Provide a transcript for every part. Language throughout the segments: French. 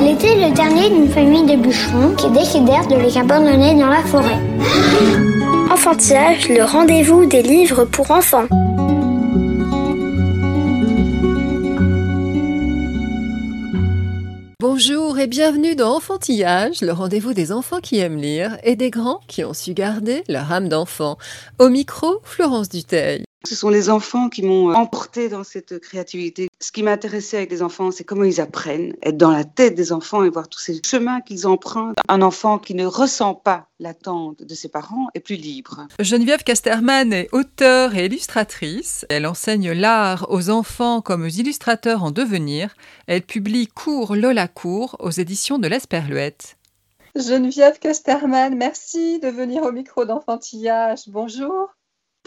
Elle était le dernier d'une famille de bûcherons qui décidèrent de les abandonner dans la forêt. Enfantillage, le rendez-vous des livres pour enfants. Bonjour et bienvenue dans Enfantillage, le rendez-vous des enfants qui aiment lire et des grands qui ont su garder leur âme d'enfant. Au micro, Florence Duteil. Ce sont les enfants qui m'ont euh, emporté dans cette créativité. Ce qui m'intéressait avec les enfants, c'est comment ils apprennent, être dans la tête des enfants et voir tous ces chemins qu'ils empruntent. Un enfant qui ne ressent pas l'attente de ses parents est plus libre. Geneviève Casterman est auteure et illustratrice. Elle enseigne l'art aux enfants comme aux illustrateurs en devenir. Elle publie Cours Lola Cours aux éditions de l'Esperluette. Geneviève Casterman, merci de venir au micro d'enfantillage. Bonjour.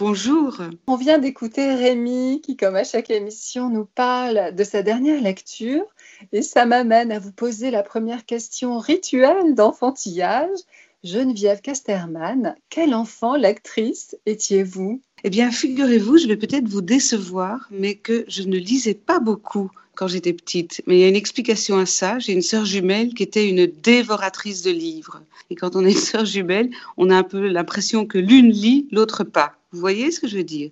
Bonjour. On vient d'écouter Rémi qui, comme à chaque émission, nous parle de sa dernière lecture et ça m'amène à vous poser la première question rituelle d'enfantillage. Geneviève Casterman, quel enfant, l'actrice, étiez-vous? Eh bien, figurez-vous, je vais peut-être vous décevoir, mais que je ne lisais pas beaucoup quand j'étais petite. Mais il y a une explication à ça. J'ai une sœur jumelle qui était une dévoratrice de livres. Et quand on est une sœur jumelle, on a un peu l'impression que l'une lit, l'autre pas. Vous voyez ce que je veux dire?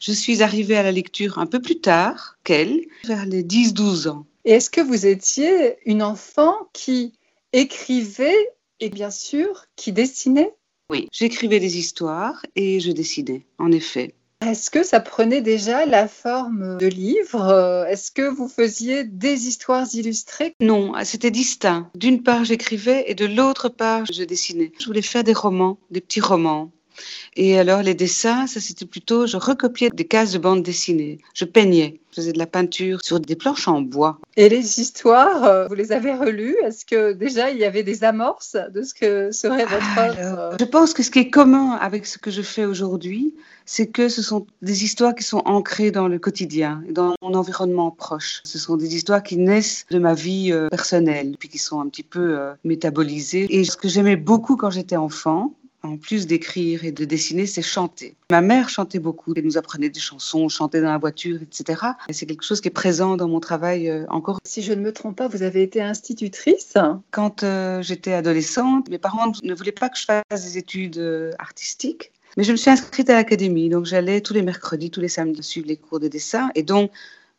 Je suis arrivée à la lecture un peu plus tard qu'elle, vers les 10-12 ans. Et est-ce que vous étiez une enfant qui écrivait et bien sûr qui dessinait? Oui, j'écrivais des histoires et je dessinais, en effet. Est-ce que ça prenait déjà la forme de livres Est-ce que vous faisiez des histoires illustrées? Non, c'était distinct. D'une part, j'écrivais et de l'autre part, je dessinais. Je voulais faire des romans, des petits romans. Et alors, les dessins, ça c'était plutôt, je recopiais des cases de bande dessinée. Je peignais. Je faisais de la peinture sur des planches en bois. Et les histoires, euh, vous les avez relues? Est-ce que déjà il y avait des amorces de ce que serait votre œuvre? Alors, Je pense que ce qui est commun avec ce que je fais aujourd'hui, c'est que ce sont des histoires qui sont ancrées dans le quotidien, et dans mon environnement proche. Ce sont des histoires qui naissent de ma vie euh, personnelle, puis qui sont un petit peu euh, métabolisées. Et ce que j'aimais beaucoup quand j'étais enfant, en plus d'écrire et de dessiner, c'est chanter. Ma mère chantait beaucoup, elle nous apprenait des chansons, chantait dans la voiture, etc. Et c'est quelque chose qui est présent dans mon travail euh, encore. Si je ne me trompe pas, vous avez été institutrice Quand euh, j'étais adolescente, mes parents ne voulaient pas que je fasse des études euh, artistiques. Mais je me suis inscrite à l'académie, donc j'allais tous les mercredis, tous les samedis suivre les cours de dessin. Et donc,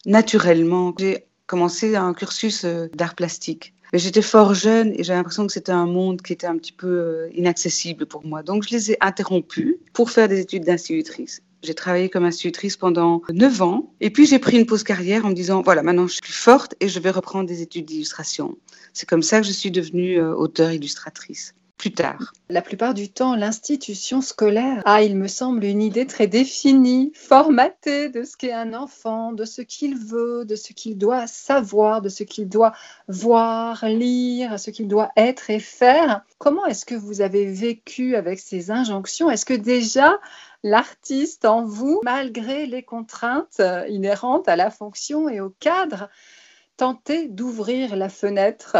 naturellement, j'ai commencé un cursus d'art plastique. J'étais fort jeune et j'avais l'impression que c'était un monde qui était un petit peu euh, inaccessible pour moi. Donc, je les ai interrompus pour faire des études d'institutrice. J'ai travaillé comme institutrice pendant 9 ans. Et puis, j'ai pris une pause carrière en me disant, voilà, maintenant, je suis forte et je vais reprendre des études d'illustration. C'est comme ça que je suis devenue euh, auteure-illustratrice plus tard. La plupart du temps, l'institution scolaire a, il me semble, une idée très définie, formatée de ce qu'est un enfant, de ce qu'il veut, de ce qu'il doit savoir, de ce qu'il doit voir, lire, ce qu'il doit être et faire. Comment est-ce que vous avez vécu avec ces injonctions? Est-ce que déjà l'artiste en vous, malgré les contraintes inhérentes à la fonction et au cadre, tentait d'ouvrir la fenêtre?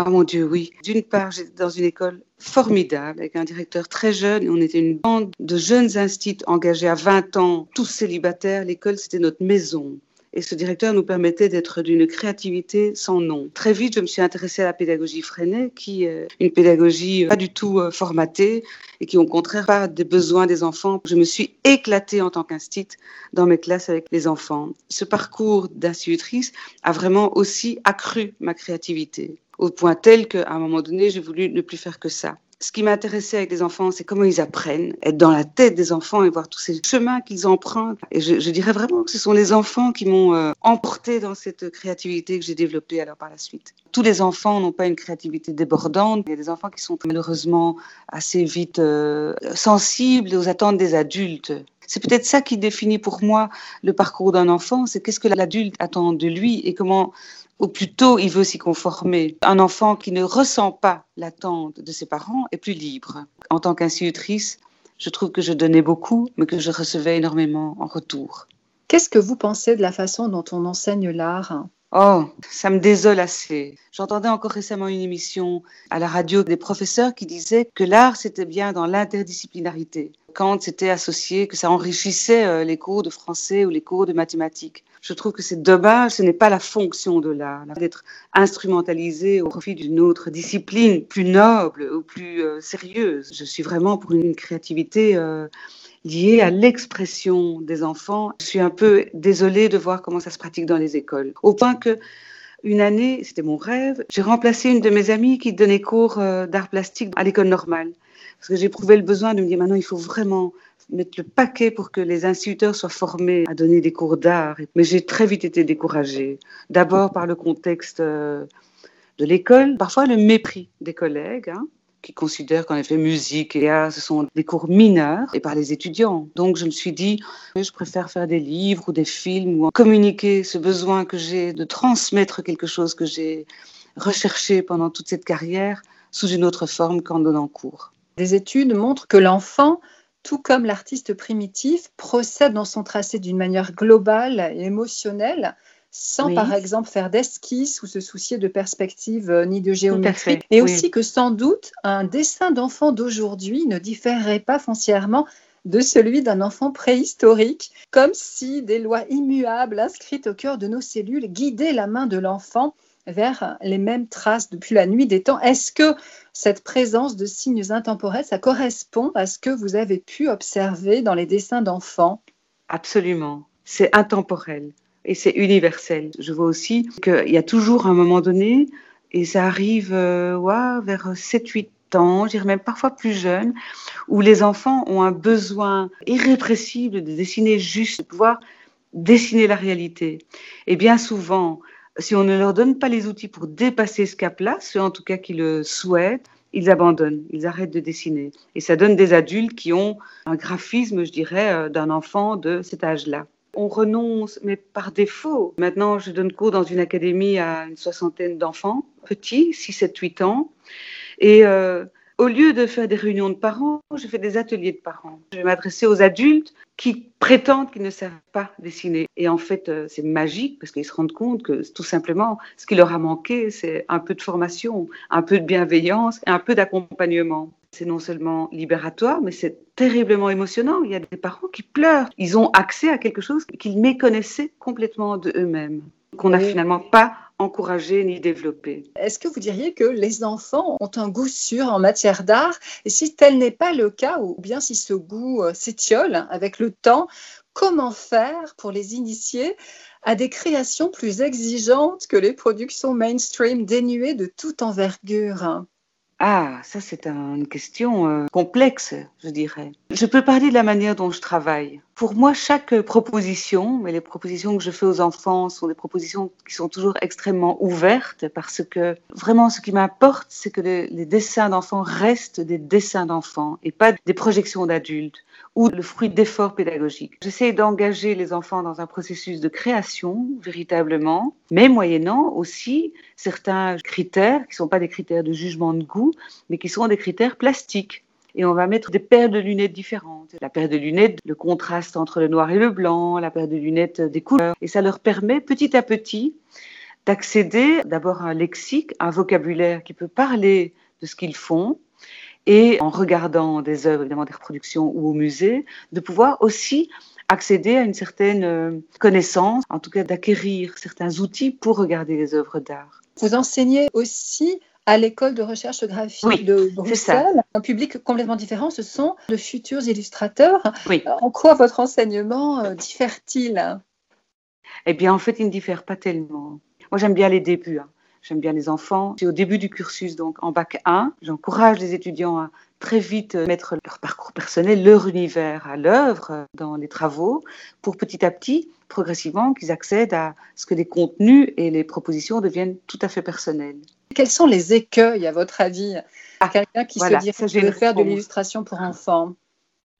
Ah mon Dieu, oui. D'une part, j'étais dans une école formidable avec un directeur très jeune. On était une bande de jeunes instituts engagés à 20 ans, tous célibataires. L'école, c'était notre maison. Et ce directeur nous permettait d'être d'une créativité sans nom. Très vite, je me suis intéressée à la pédagogie freinée, qui est une pédagogie pas du tout euh, formatée et qui, au contraire, pas des besoins des enfants. Je me suis éclatée en tant qu'institut dans mes classes avec les enfants. Ce parcours d'institutrice a vraiment aussi accru ma créativité au point tel qu'à un moment donné, j'ai voulu ne plus faire que ça. Ce qui m'intéressait avec les enfants, c'est comment ils apprennent, être dans la tête des enfants et voir tous ces chemins qu'ils empruntent. Et je, je, dirais vraiment que ce sont les enfants qui m'ont euh, emporté dans cette créativité que j'ai développée alors par la suite. Tous les enfants n'ont pas une créativité débordante. Il y a des enfants qui sont malheureusement assez vite euh, sensibles aux attentes des adultes. C'est peut-être ça qui définit pour moi le parcours d'un enfant, c'est qu'est-ce que l'adulte attend de lui et comment ou plutôt il veut s'y conformer. Un enfant qui ne ressent pas l'attente de ses parents est plus libre. En tant qu'institutrice, je trouve que je donnais beaucoup, mais que je recevais énormément en retour. Qu'est-ce que vous pensez de la façon dont on enseigne l'art? Oh, ça me désole assez. J'entendais encore récemment une émission à la radio des professeurs qui disaient que l'art, c'était bien dans l'interdisciplinarité. Quand c'était associé, que ça enrichissait euh, les cours de français ou les cours de mathématiques. Je trouve que c'est dommage, ce n'est pas la fonction de l'art, d'être instrumentalisé au profit d'une autre discipline plus noble ou plus euh, sérieuse. Je suis vraiment pour une créativité euh, liée à l'expression des enfants. Je suis un peu désolée de voir comment ça se pratique dans les écoles. Au point que une année, c'était mon rêve, j'ai remplacé une de mes amies qui donnait cours euh, d'art plastique à l'école normale. Parce que j'éprouvais le besoin de me dire maintenant, il faut vraiment mettre le paquet pour que les instituteurs soient formés à donner des cours d'art. Mais j'ai très vite été découragée. D'abord par le contexte euh, de l'école, parfois le mépris des collègues. Hein, qui considèrent qu'en effet musique et art, ce sont des cours mineurs, et par les étudiants. Donc je me suis dit, je préfère faire des livres ou des films ou communiquer ce besoin que j'ai de transmettre quelque chose que j'ai recherché pendant toute cette carrière sous une autre forme qu'en donnant cours. Des études montrent que l'enfant tout comme l'artiste primitif, procède dans son tracé d'une manière globale et émotionnelle, sans par exemple faire d'esquisse ou se soucier de perspective euh, ni de géométrie. Et aussi que sans doute, un dessin d'enfant d'aujourd'hui ne différerait pas foncièrement de celui d'un enfant préhistorique, comme si des lois immuables inscrites au cœur de nos cellules guidaient la main de l'enfant vers les mêmes traces depuis la nuit des temps. Est-ce que cette présence de signes intemporels, ça correspond à ce que vous avez pu observer dans les dessins d'enfants? Absolument. C'est intemporel et c'est universel. Je vois aussi qu'il y a toujours un moment donné, et ça arrive euh, vers 7-8 ans, je dirais même parfois plus jeune, où les enfants ont un besoin irrépressible de dessiner juste, de pouvoir dessiner la réalité. Et bien souvent, si on ne leur donne pas les outils pour dépasser ce cap-là, ceux en tout cas qui le souhaitent, ils abandonnent, ils arrêtent de dessiner. Et ça donne des adultes qui ont un graphisme, je dirais, euh, d'un enfant de cet âge-là. On renonce, mais par défaut. Maintenant, je donne cours dans une académie à une soixantaine d'enfants, petits, 6, 7, 8 ans. Et euh, au lieu de faire des réunions de parents, je fais des ateliers de parents. Je vais m'adresser aux adultes qui prétendent qu'ils ne savent pas dessiner. Et en fait, euh, c'est magique parce qu'ils se rendent compte que tout simplement, ce qui leur a manqué, c'est un peu de formation, un peu de bienveillance et un peu d'accompagnement. C'est non seulement libératoire, mais c'est terriblement émotionnant. Il y a des parents qui pleurent. Ils ont accès à quelque chose qu'ils méconnaissaient complètement de eux-mêmes, qu'on n'a finalement pas encourager ni développer. Est-ce que vous diriez que les enfants ont un goût sûr en matière d'art? Et si tel n'est pas le cas, ou bien si ce goût euh, s'étiole avec le temps, comment faire pour les initier à des créations plus exigeantes que les productions mainstream dénuées de toute envergure? Ah, ça c'est une question euh, complexe, je dirais. Je peux parler de la manière dont je travaille. Pour moi, chaque proposition, mais les propositions que je fais aux enfants sont des propositions qui sont toujours extrêmement ouvertes parce que vraiment ce qui m'importe, c'est que les, dessins d'enfants restent des dessins d'enfants et pas des projections d'adultes ou le fruit d'efforts pédagogiques. J'essaie d'engager les enfants dans un processus de création véritablement, mais moyennant aussi certains critères qui ne sont pas des critères de jugement de goût, mais qui sont des critères plastiques et on va mettre des paires de lunettes différentes. La paire de lunettes, le contraste entre le noir et le blanc, la paire de lunettes des couleurs. Et ça leur permet petit à petit d'accéder d'abord à un lexique, un vocabulaire qui peut parler de ce qu'ils font, et en regardant des œuvres, évidemment des reproductions ou au musée, de pouvoir aussi accéder à une certaine euh, connaissance, en tout cas d'acquérir certains outils pour regarder les œuvres d'art. Vous enseignez aussi à l'école de recherche graphique de Bruxelles. Un public complètement différent, ce sont de futurs illustrateurs. Oui. En quoi votre enseignement euh, diffère-t-il? Eh bien, en fait, il ne diffère pas tellement. Moi, j'aime bien les débuts. Hein. J'aime bien les enfants. C'est au début du cursus, donc en bac 1. J'encourage les étudiants à très vite mettre leur parcours personnel, leur univers à l'œuvre dans les travaux, pour petit à petit, progressivement, qu'ils accèdent à ce que les contenus et les propositions deviennent tout à fait personnels. Quels sont les écueils, à votre avis, à quelqu'un qui se dit que je faire de l'illustration pour enfants?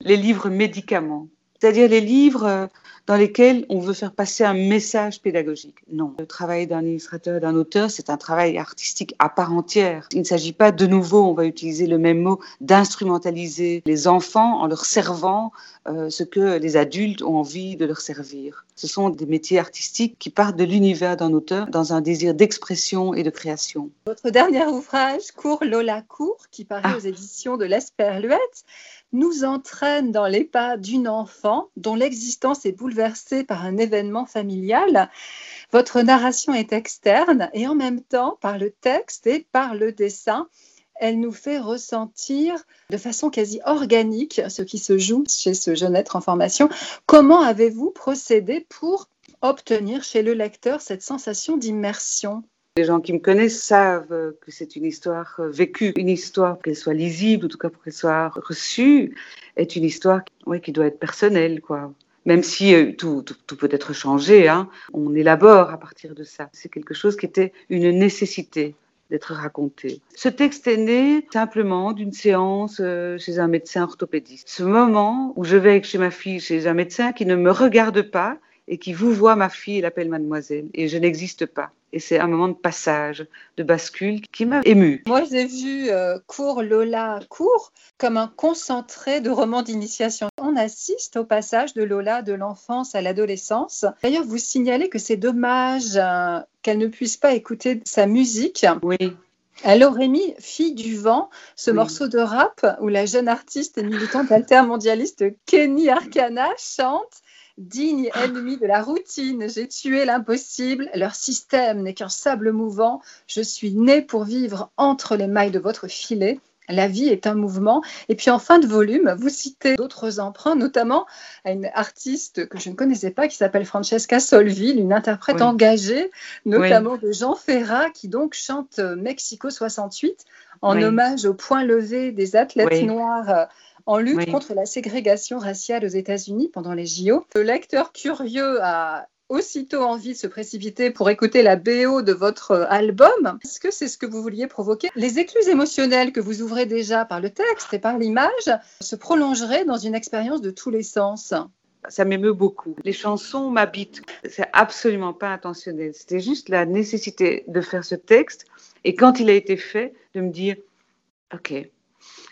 Les livres médicaments. C'est-à-dire les livres euh, dans lesquels on veut faire passer un message pédagogique. Non. Le travail d'un illustrateur et d'un auteur, c'est un travail artistique à part entière. Il ne s'agit pas de nouveau, on va utiliser le même mot, d'instrumentaliser les enfants en leur servant euh, ce que les adultes ont envie de leur servir. Ce sont des métiers artistiques qui partent de l'univers d'un auteur dans un désir d'expression et de création. Votre dernier ouvrage, Cours Lola Cours, qui paraît ah. aux éditions de l'Esperluette, nous entraîne dans les pas d'une enfant dont l'existence est bouleversée par un événement familial. Votre narration est externe et en même temps, par le texte et par le dessin, elle nous fait ressentir de façon quasi organique ce qui se joue chez ce jeune être en formation. Comment avez-vous procédé pour obtenir chez le lecteur cette sensation d'immersion? Les gens qui me connaissent savent que c'est une histoire euh, vécue, une histoire, qu'elle soit lisible, en tout cas pour qu'elle soit reçue, est une histoire qui doit être personnelle. Quoi. Même si euh, tout, peut être changé, hein, on élabore à partir de ça. C'est quelque chose qui était une nécessité d'être raconté. Ce texte est né simplement d'une séance euh, chez un médecin orthopédiste. Ce moment où je vais chez ma fille chez un médecin qui ne me regarde pas et qui vous voit ma fille et l'appelle mademoiselle et je n'existe pas. Et c'est un moment de passage, de bascule qui m'a émue. Moi, j'ai vu euh, Cours Lola Cours comme un concentré de romans d'initiation. On assiste au passage de Lola de l'enfance à l'adolescence. D'ailleurs, vous signalez que c'est dommage euh, qu'elle ne puisse pas écouter sa musique. Oui. Elle aurait mis Fille du vent, ce morceau de rap où la jeune artiste et militante altermondialiste Kenny Arcana chante digne ennemi de la routine. J'ai tué l'impossible. Leur système n'est qu'un sable mouvant. Je suis né pour vivre entre les mailles de votre filet. La vie est un mouvement. Et puis en fin de volume, vous citez d'autres emprunts, notamment à une artiste que je ne connaissais pas qui s'appelle Francesca Solville, une interprète engagée, notamment de Jean Ferrat, qui donc chante Mexico 68 en hommage au point levé des athlètes noirs en lutte contre la ségrégation raciale aux États-Unis pendant les JO. Le lecteur curieux a aussitôt envie de se précipiter pour écouter la BO de votre album. Est-ce que c'est ce que vous vouliez provoquer? Les écluses émotionnelles que vous ouvrez déjà par le texte et par l'image se prolongeraient dans une expérience de tous les sens ça m'émeut beaucoup. Les chansons m'habitent. C'est absolument pas intentionnel. C'était juste la nécessité de faire ce texte et quand il a été fait, de me dire, OK,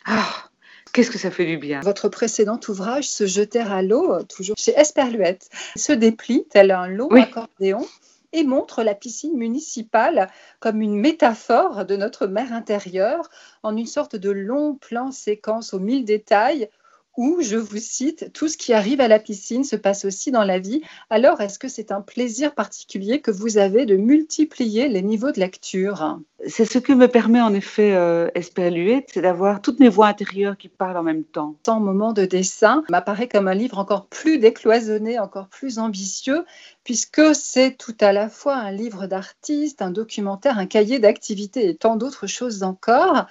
ah, Qu'est-ce que ça fait du bien. Votre précédent ouvrage, Se jeter à l'eau, toujours chez Esperluette, se déplie tel un long accordéon et montre la piscine municipale comme une métaphore de notre mer intérieure en une sorte de long plan séquence aux mille détails où, je vous cite, tout ce qui arrive à la piscine se passe aussi dans la vie. Alors, est-ce que c'est un plaisir particulier que vous avez de multiplier les niveaux de lecture? C'est ce que me permet en effet euh, c'est d'avoir toutes mes voix intérieures qui parlent en même temps. Tant moment de dessin m'apparaît comme un livre encore plus décloisonné, encore plus ambitieux, puisque c'est tout à la fois un livre d'artiste, un documentaire, un cahier d'activités et tant d'autres choses encore.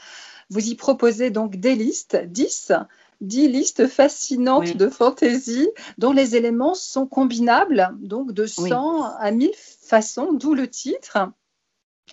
Vous y proposez donc des listes, 10, dix listes fascinantes de fantaisie dont les éléments sont combinables, donc de 100 à 1000 façons, d'où le titre.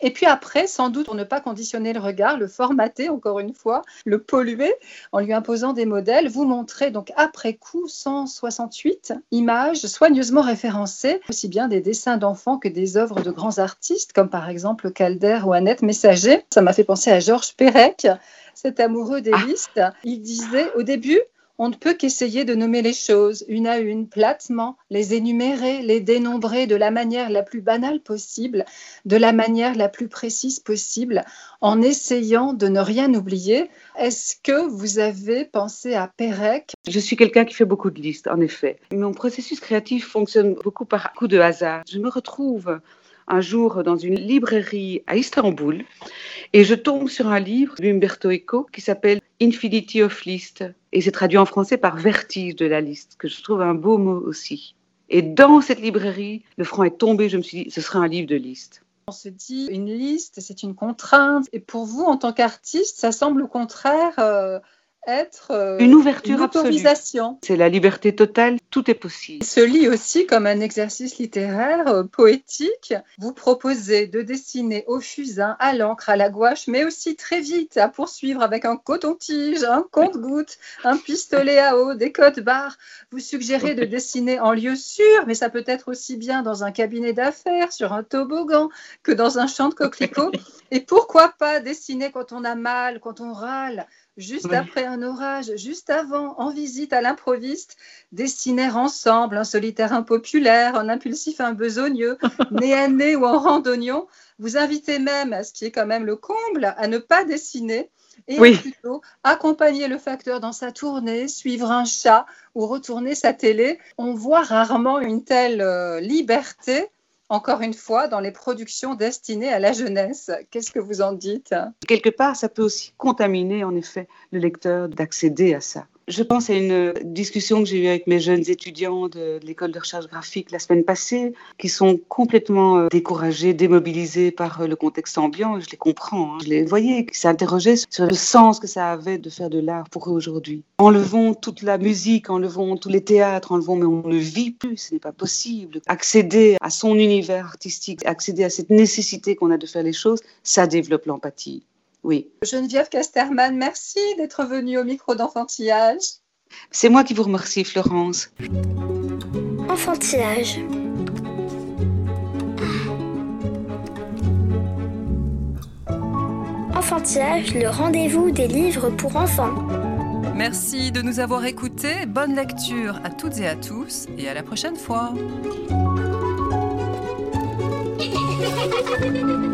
Et puis après, sans doute pour ne pas conditionner le regard, le formater encore une fois, le polluer en lui imposant des modèles, vous montrez donc après coup 168 images soigneusement référencées, aussi bien des dessins d'enfants que des œuvres de grands artistes comme par exemple Calder ou Annette Messager. Ça m'a fait penser à Georges Perec, cet amoureux des ah. listes. Il disait au début, on ne peut qu'essayer de nommer les choses une à une, platement, les énumérer, les dénombrer de la manière la plus banale possible, de la manière la plus précise possible, en essayant de ne rien oublier. Est-ce que vous avez pensé à Pérec? Je suis quelqu'un qui fait beaucoup de listes, en effet. Mon processus créatif fonctionne beaucoup par coup de hasard. Je me retrouve un jour dans une librairie à Istanbul et je tombe sur un livre d'Umberto Eco qui s'appelle Infinity of List et c'est traduit en français par vertige de la liste, que je trouve un beau mot aussi. Et dans cette librairie, le franc est tombé, je me suis dit, ce sera un livre de liste. On se dit, une liste, c'est une contrainte. Et pour vous, en tant qu'artiste, ça semble au contraire euh, être euh, Une ouverture une autorisation. C'est la liberté totale, tout est possible. Il se lit aussi comme un exercice littéraire euh, poétique. Vous proposez de dessiner au fusain, à l'encre, à la gouache, mais aussi très vite à poursuivre avec un coton-tige, un compte-goutte, un pistolet à eau, des codes barres. Vous suggérez de dessiner en lieu sûr, mais ça peut être aussi bien dans un cabinet d'affaires, sur un toboggan, que dans un champ de coquelicots. Et pourquoi pas dessiner quand on a mal, quand on râle juste Oui. après un orage, juste avant, en visite à l'improviste, dessiner ensemble un solitaire impopulaire, un impulsif un besogneux, nez à nez ou en randonnion. Vous invitez même, ce qui est quand même le comble, à ne pas dessiner et Oui. à plutôt accompagner le facteur dans sa tournée, suivre un chat ou retourner sa télé. On voit rarement une telle euh, liberté, encore une fois, dans les productions destinées à la jeunesse. Qu'est-ce que vous en dites? Quelque part, ça peut aussi contaminer, en effet, le lecteur d'accéder à ça. Je pense à une discussion que j'ai eue avec mes jeunes étudiants de l'école de recherche graphique la semaine passée, qui sont complètement euh, découragés, démobilisés par euh, le contexte ambiant. Je les comprends. hein. Je les voyais qui s'interrogeaient sur le sens que ça avait de faire de l'art pour eux aujourd'hui. Enlevons toute la musique, enlevons tous les théâtres, enlevons, mais on ne vit plus, ce n'est pas possible. Accéder à son univers artistique, accéder à cette nécessité qu'on a de faire les choses, ça développe l'empathie. Oui. Geneviève Casterman, merci d'être venue au micro d'enfantillage. C'est moi qui vous remercie, Florence. Enfantillage. Enfantillage, le rendez-vous des livres pour enfants. Merci de nous avoir écoutés. Bonne lecture à toutes et à tous et à la prochaine fois.